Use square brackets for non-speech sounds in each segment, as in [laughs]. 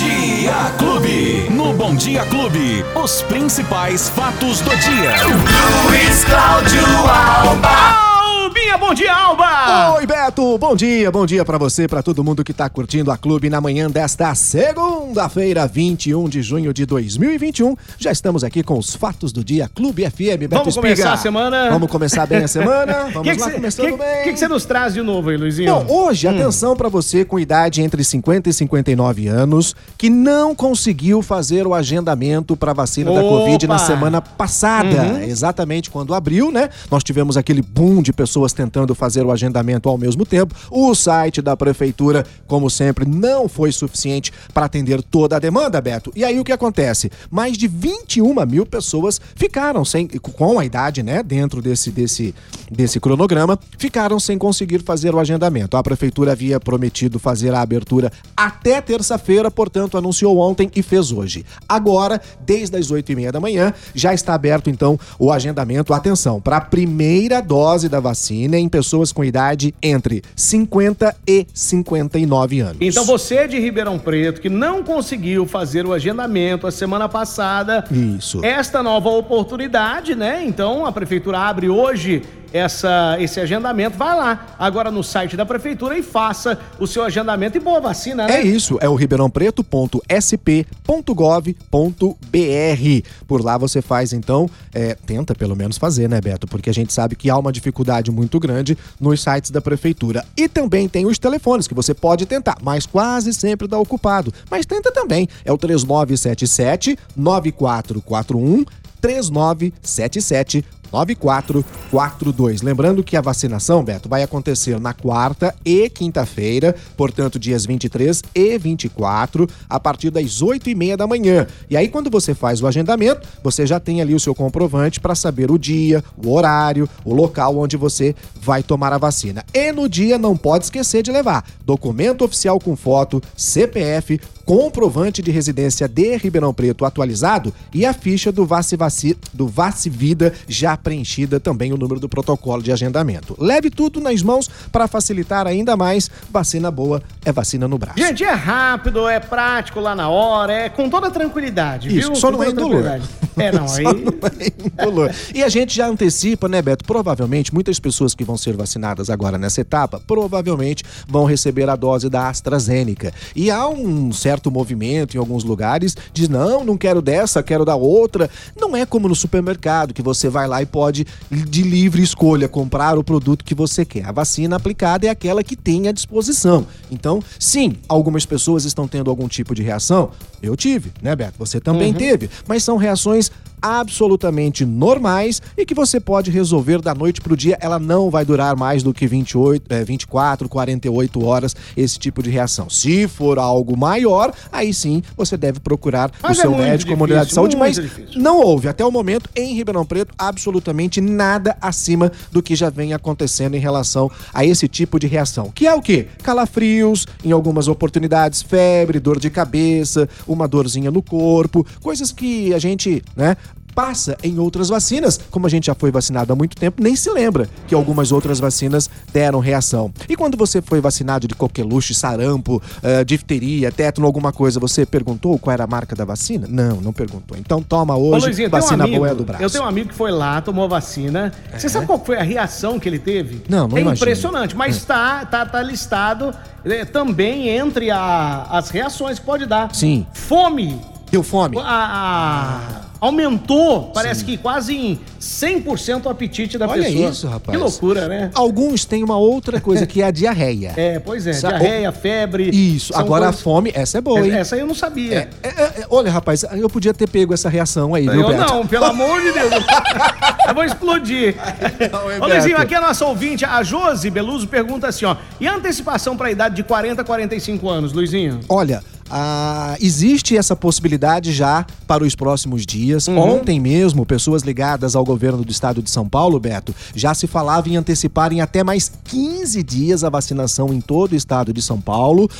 Dia Clube. No Bom Dia Clube, os principais fatos do dia. Luiz Cláudio Alba. Bom dia, Alba! Oi, Beto, bom dia, bom dia pra você, pra todo mundo que tá curtindo a Clube na manhã desta segunda-feira, 21 de junho de 2021. Já estamos aqui com os fatos do dia Clube FM, Beto Vamos Espiga. começar a semana? Vamos começar bem a semana? [laughs] Vamos que que lá, cê- começando que, bem. que que você nos traz de novo aí, Luizinho? Bom, hoje, atenção pra você com idade entre 50 e 59 anos que não conseguiu fazer o agendamento pra vacina da Opa! Covid na semana passada. Exatamente quando abriu, né? Nós tivemos aquele boom de pessoas tentando fazer o agendamento ao mesmo tempo. O site da prefeitura, como sempre, não foi suficiente para atender toda a demanda, Beto. E aí o que acontece? Mais de 21 mil pessoas ficaram sem, com a idade, né? Dentro desse, desse, desse cronograma, ficaram sem conseguir fazer o agendamento. A prefeitura havia prometido fazer a abertura até terça-feira, portanto, anunciou ontem e fez hoje. Agora, desde as 8 e meia da manhã, já está aberto então o agendamento. Atenção, para a primeira dose da vacina em pessoas com idade entre 50 e 59 anos. Então você de Ribeirão Preto que não conseguiu fazer o agendamento a semana passada, Isso. esta nova oportunidade, né? Então a prefeitura abre hoje essa, esse agendamento. Vai lá agora no site da prefeitura e faça o seu agendamento e boa vacina, né? É isso, é o ribeirãopreto.sp.gov.br. Por lá você faz, então, é, tenta pelo menos fazer, né, Beto? Porque a gente sabe que há uma dificuldade muito grande nos sites da prefeitura. E também tem os telefones que você pode tentar, mas quase sempre dá ocupado. Mas tenta também, é o 3977 9441 3977 9442. Lembrando que a vacinação, Beto, vai acontecer na quarta e quinta-feira, portanto, dias 23 e 24, a partir das 8 e meia da manhã. E aí, quando você faz o agendamento, você já tem ali o seu comprovante para saber o dia, o horário, o local onde você vai tomar a vacina. E no dia, não pode esquecer de levar documento oficial com foto, CPF, comprovante de residência de Ribeirão Preto atualizado e a ficha do Vaci, Vaci, do Vaci Vida já preenchida, também o número do protocolo de agendamento. Leve tudo nas mãos para facilitar ainda mais. Vacina boa é vacina no braço. Gente, é rápido, é prático lá na hora, é com toda tranquilidade, Isso, viu? só Com não é indolor. É, não, aí... Não é. E a gente já antecipa, né, Beto? Provavelmente, muitas pessoas que vão ser vacinadas agora nessa etapa, provavelmente vão receber a dose da AstraZeneca. E há um certo movimento em alguns lugares, diz, não, não quero dessa, quero da outra. Não é como no supermercado, que você vai lá e pode, de livre escolha, comprar o produto que você quer. A vacina aplicada é aquela que tem à disposição. Então, sim, algumas pessoas estão tendo algum tipo de reação. Eu tive, né, Beto? Você também teve. Mas são reações absolutamente normais e que você pode resolver da noite pro dia. Ela não vai durar mais do que 28, é, 24, 48 horas esse tipo de reação. Se for algo maior, aí sim você deve procurar Mas o é seu muito médico difícil, unidade de saúde, mas difícil. não houve até o momento em Ribeirão Preto absolutamente nada acima do que já vem acontecendo em relação a esse tipo de reação. Que é o quê? Calafrios, em algumas oportunidades, febre, dor de cabeça, uma dorzinha no corpo, coisas que a gente, né, passa em outras vacinas. Como a gente já foi vacinado há muito tempo, nem se lembra que algumas outras vacinas deram reação. E quando você foi vacinado de coqueluche, sarampo, eh, difteria, tétano, alguma coisa, você perguntou qual era a marca da vacina? Não, não perguntou. Então toma Ô, hoje, Luizinho, tem um vacina amigo, boa é do braço. Eu tenho um amigo que foi lá, tomou a vacina. Você sabe qual foi a reação que ele teve? Não, não É imagino. impressionante, mas tá, tá, tá listado é, também entre a- as reações que pode dar. Sim. Fome. Deu fome? A- a- aumentou, parece que quase em 100% o apetite da Olha pessoa. isso, rapaz. Que loucura, né? Alguns têm uma outra coisa que é a [laughs] diarreia. É, pois é, Sa- diarreia, febre. Isso, agora coisas- a fome, essa é boa, hein? Essa eu não sabia. É, é, é, olha, rapaz, eu podia ter pego essa reação aí, viu, Eu Beto? não, pelo amor de Deus. [laughs] eu vou explodir. Não, hein, Ô, Luizinho, aqui a nossa ouvinte, a Josi Beluso, pergunta assim, ó. E a antecipação para a idade de 40 a 45 anos, Luizinho? Olha, ah, existe essa possibilidade já para os próximos dias. Uhum. Ontem mesmo, pessoas ligadas ao governo do estado de São Paulo, Beto, já se falava em antecipar em até mais 15 dias a vacinação em todo o estado de São Paulo.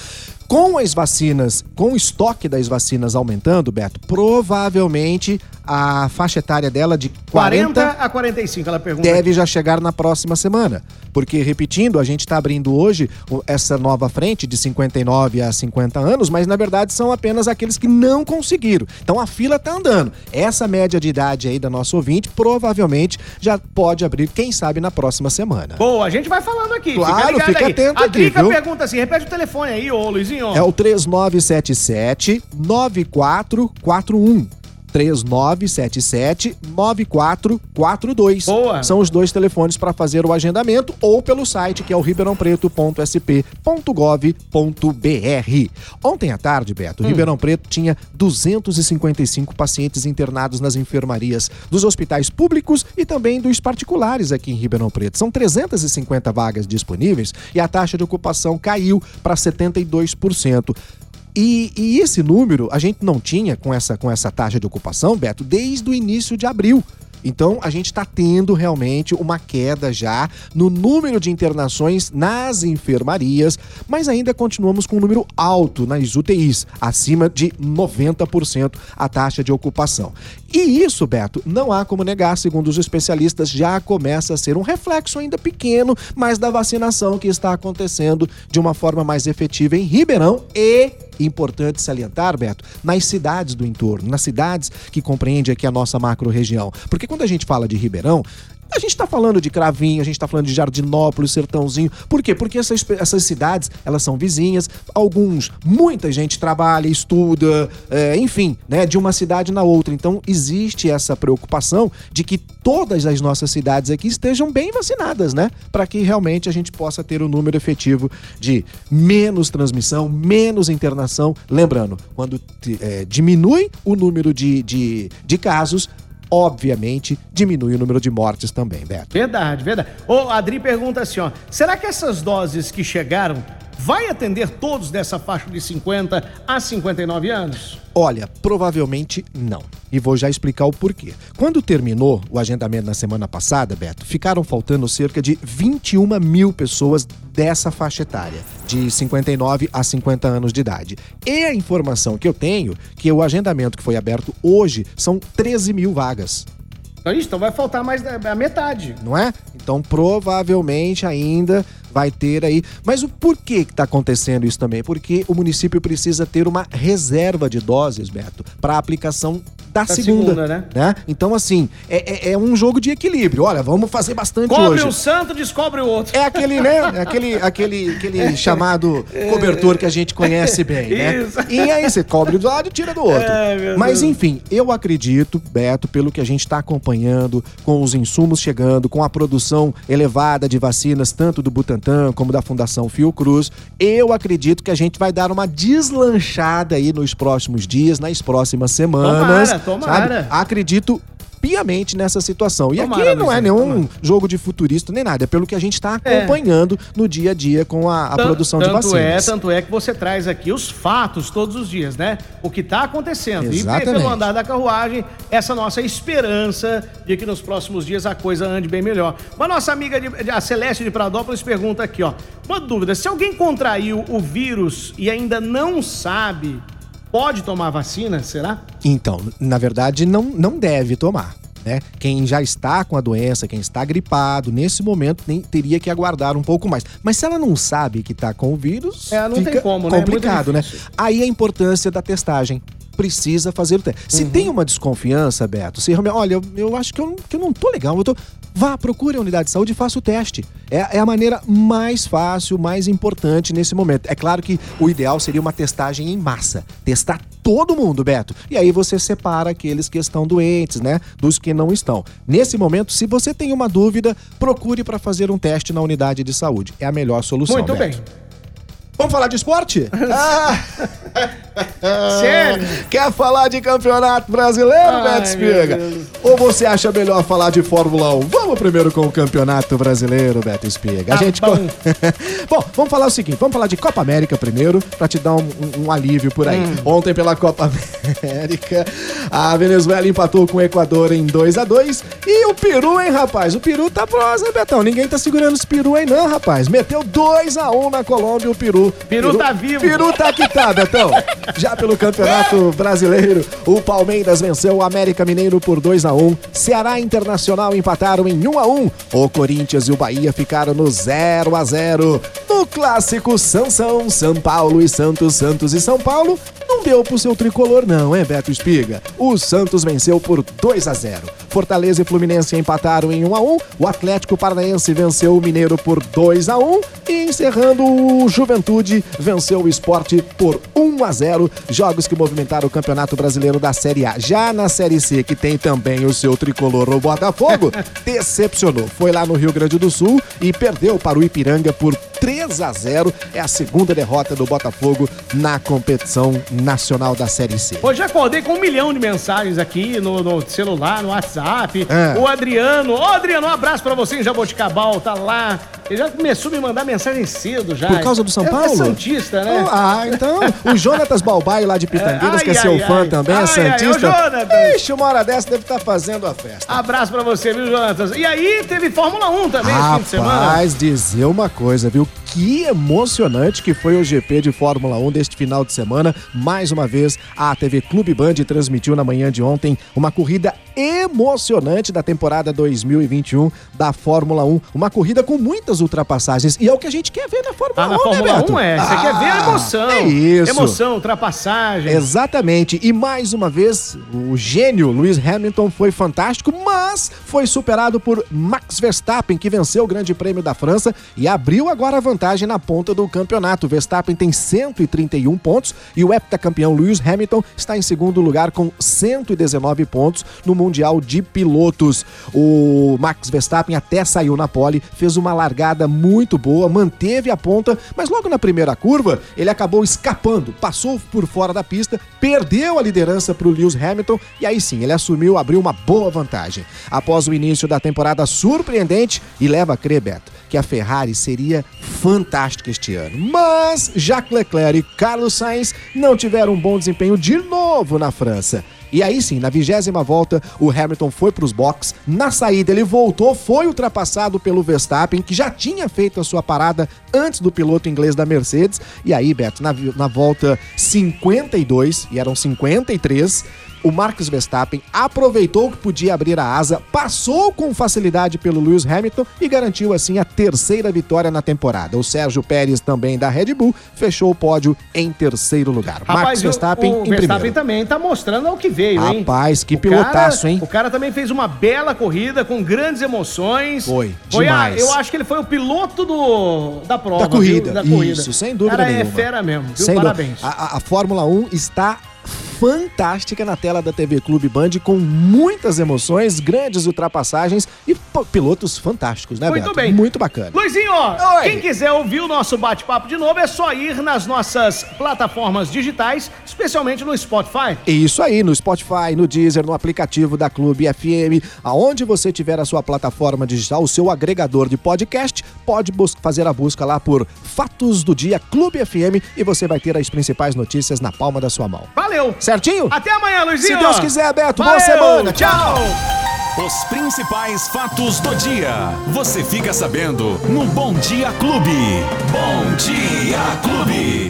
Com as vacinas, com o estoque das vacinas aumentando, Beto, provavelmente a faixa etária dela de 40, 40 a 45, ela pergunta. deve já chegar na próxima semana. Porque, repetindo, a gente está abrindo hoje essa nova frente de 59 a 50 anos, mas na verdade são apenas aqueles que não conseguiram. Então a fila está andando. Essa média de idade aí da nossa ouvinte provavelmente já pode abrir, quem sabe, na próxima semar Boa, a gente vai falando aqui. Claro, fica aí. atento A aqui, Drica viu? pergunta assim: repete o telefone aí, ô Luizinho. É o 3977 9441. 3977 9442. Boa. São os dois telefones para fazer o agendamento ou pelo site que é o ribeirãopreto.sp.gov.br. Ontem à tarde, Beto, Ribeirão Preto tinha 255 pacientes internados nas enfermarias dos hospitais públicos e também dos particulares aqui em Ribeirão Preto. São 350 vagas disponíveis e a taxa de ocupação caiu para 72%. E, e esse número a gente não tinha com essa, com essa taxa de ocupação, Beto, desde o início de abril. Então a gente está tendo realmente uma queda já no número de internações nas enfermarias, mas ainda continuamos com um número alto nas UTIs, acima de 90% a taxa de ocupação. E isso, Beto, não há como negar, segundo os especialistas, já começa a ser um reflexo ainda pequeno, mas da vacinação que está acontecendo de uma forma mais efetiva em Ribeirão e importante salientar, Beto, nas cidades do entorno, nas cidades que compreende aqui a nossa macro-região. Porque quando a gente fala de Ribeirão, a gente está falando de Cravinho, a gente está falando de Jardinópolis, Sertãozinho. Por quê? Porque essas, essas cidades, elas são vizinhas. Alguns, muita gente trabalha, estuda, é, enfim, né, de uma cidade na outra. Então, existe essa preocupação de que todas as nossas cidades aqui estejam bem vacinadas, né? Para que realmente a gente possa ter o um número efetivo de menos transmissão, menos internação. Lembrando, quando é, diminui o número de, de, de casos, obviamente diminui o número de mortes também, Beto. Verdade, verdade. A Adri pergunta assim, ó. Será que essas doses que chegaram vai atender todos dessa faixa de 50 a 59 anos? Olha, provavelmente não. E vou já explicar o porquê. Quando terminou o agendamento na semana passada, Beto, ficaram faltando cerca de 21 mil pessoas dessa faixa etária, de 59 a 50 anos de idade. E a informação que eu tenho, que o agendamento que foi aberto hoje, são 13 mil vagas. Então, isso, então vai faltar mais da metade. Não é? Então provavelmente ainda vai ter aí. Mas o porquê que está acontecendo isso também? Porque o município precisa ter uma reserva de doses, Beto, para aplicação da, Da segunda, segunda, né? Então, assim, é, é- é um jogo de equilíbrio. Olha, vamos fazer bastante Cobre hoje. um santo, descobre o outro. É aquele, né? [laughs] Aquele, aquele, aquele chamado cobertor que a gente conhece bem, né? Isso. E aí você cobre do lado e tira do outro. É, Mas Deus. enfim, eu acredito, Beto, pelo que a gente está acompanhando, com os insumos chegando, com a produção elevada de vacinas, tanto do Butantan como da Fundação Fiocruz, eu acredito que a gente vai dar uma deslanchada aí nos próximos dias, nas próximas semanas. Tomara, tomara. sabe? Acredito piamente nessa situação. E Tomara, aqui não é nenhum tomara. jogo de futurista nem nada, é pelo que a gente está É. acompanhando no dia a dia com a, a produção de tanto vacinas. é, tanto é que você traz aqui os fatos todos os dias, né? O que está acontecendo. E Exatamente. pelo andar da carruagem, essa nossa esperança de que nos próximos dias a coisa ande bem melhor. Uma nossa amiga, de- a Celeste de Pradópolis, pergunta aqui, ó. Uma dúvida, se alguém contraiu o vírus e ainda não sabe, pode tomar vacina, será? Então, na verdade, não, não deve tomar. Né? Quem já está com a doença, quem está gripado, nesse momento nem teria que aguardar um pouco mais. Mas se ela não sabe que está com o vírus, É, não tem fica como, né? É complicado, né? difícil. Aí a importância da testagem. Precisa fazer o teste. Se Uhum. tem uma desconfiança, Beto, se realmente, olha, eu, eu acho que eu, não- que eu não tô legal, eu tô. Vá, procure a unidade de saúde e faça o teste. É, é a maneira mais fácil, mais importante nesse momento. É claro que o ideal seria uma testagem em massa. Testar todo mundo, Beto. E aí você separa aqueles que estão doentes, né? Dos que não estão. Nesse momento, se você tem uma dúvida, procure para fazer um teste na unidade de saúde. É a melhor solução. Muito Beto. bem. Vamos falar de esporte? [laughs] ah! Sério? Quer falar de campeonato brasileiro, Beto Espiga? Ou você acha melhor falar de Fórmula 1? Vamos Vamos primeiro com o Campeonato Brasileiro, Beto Espiga. Tá a gente. bom. [laughs] bom, vamos falar o seguinte: vamos falar de Copa América primeiro, pra te dar um, um- um alívio por aí. Hum. Ontem, pela Copa [laughs] América, a Venezuela empatou com o Equador em 2 a 2 E o Peru, hein, rapaz? O Peru tá prosa, hein, Betão? Ninguém tá segurando esse Peru aí, não, rapaz. Meteu 2 a 1 na Colômbia, o Peru. Peru tá vivo. Peru tá que tá, Betão. Já pelo Campeonato Brasileiro, o Palmeiras venceu o América Mineiro por 2 a 1 Ceará Internacional empataram em 1 a 1 O Corinthians e o Bahia ficaram no 0 a 0 No clássico Sansão, São Paulo e Santos, Santos e São Paulo, não deu pro seu tricolor não, hein, Beto Espiga? O Santos venceu por 2 a 0 Fortaleza e Fluminense empataram em 1 a 1 O Atlético Paranaense venceu o Mineiro por 2 a 1 E encerrando o Juventude venceu o Esporte por 1 a 0 Jogos que movimentaram o Campeonato Brasileiro da Série A. Já na Série C, que tem também o seu tricolor, o Botafogo, [laughs] decepcionou. Foi lá no Rio Grande do Sul e perdeu para o Ipiranga por 3 a 0 É a segunda derrota do Botafogo na competição nacional da Série C. Hoje acordei com um milhão de mensagens aqui no, no celular, no WhatsApp. É. O Adriano, ô Adriano, um abraço pra você em Jaboticabal, tá lá. Ele já começou a me mandar mensagem cedo já. Por causa do São É- Paulo? É Santista, né? Ah, então. O Jonatas Balbaio lá de Pitangueiras, Ai, que é seu ai, fã também, é ai, Santista. ô, Jonatas. Ixi, uma hora dessa deve estar fazendo a festa. Abraço pra você, viu, Jonatas? E aí, teve Fórmula 1 também esse fim de semana. Rapaz, dizer uma coisa, viu? Que emocionante que foi o GP de Fórmula 1 deste final de semana. Mais uma vez, a TV Clube Band transmitiu na manhã de ontem uma corrida emocionante da temporada 2021 da Fórmula 1. Uma corrida com muitas ultrapassagens. E é o que a gente quer ver na Fórmula Ah, 1, na né, Fórmula Beto? 1 é. Você quer ver a Ah, emoção. É isso. Emoção, ultrapassagem. Exatamente. E mais uma vez, o gênio Lewis Hamilton foi fantástico, mas foi superado por Max Verstappen, que venceu o Grande Prêmio da França e abriu agora a vantagem na ponta do campeonato. Verstappen tem 131 pontos e o heptacampeão Lewis Hamilton está em segundo lugar com 119 pontos no Mundial de Pilotos. O Max Verstappen até saiu na pole, fez uma largada muito boa, manteve a ponta, mas logo na primeira curva ele acabou escapando, passou por fora da pista, perdeu a liderança para o Lewis Hamilton e aí sim ele assumiu, abriu uma boa vantagem. Após o início da temporada surpreendente e leva a crer, Beto, que a Ferrari seria fantástica este ano. Mas Jacques Leclerc e Carlos Sainz não tiveram um bom desempenho de novo na França. E aí sim, na vigésima volta, o Hamilton foi para os boxes. Na saída, ele voltou, foi ultrapassado pelo Verstappen, que já tinha feito a sua parada antes do piloto inglês da Mercedes. E aí, Beto, na, na volta 52, e eram 53, o Marcos Verstappen aproveitou que podia abrir a asa, passou com facilidade pelo Lewis Hamilton e garantiu assim a terceira vitória na temporada. O Sérgio Pérez, também da Red Bull, fechou o pódio em terceiro lugar. Marcos Rapaz, Verstappen o, o em Verstappen primeiro. também tá mostrando ao que veio, hein? Rapaz, que O cara- pilotaço, hein? O cara também fez uma bela corrida com grandes emoções. Foi, a- demais. eu acho que ele foi o piloto do, da prova. Da corrida, viu? Da corrida. isso, sem dúvida cara nenhuma. é fera mesmo, viu? Sem. Parabéns. A, a- a Fórmula 1 está fantástica na tela da TV Clube Band, com muitas emoções, grandes ultrapassagens e pilotos fantásticos, né, Muito Beto? bem. Muito bacana. Luizinho, Oi. quem quiser ouvir o nosso bate-papo de novo, é só ir nas nossas plataformas digitais, especialmente no Spotify. Isso aí, no Spotify, no Deezer, no aplicativo da Clube FM, aonde você tiver a sua plataforma digital, o seu agregador de podcast, pode fazer a busca lá por Fatos do Dia Clube FM e você vai ter as principais notícias na palma da sua mão. Valeu! Certinho? Até amanhã, Luizinho! Se Deus quiser, Beto, boa Valeu, semana. Tchau! Os principais fatos do dia. Você fica sabendo no Bom Dia Clube. Bom Dia Clube.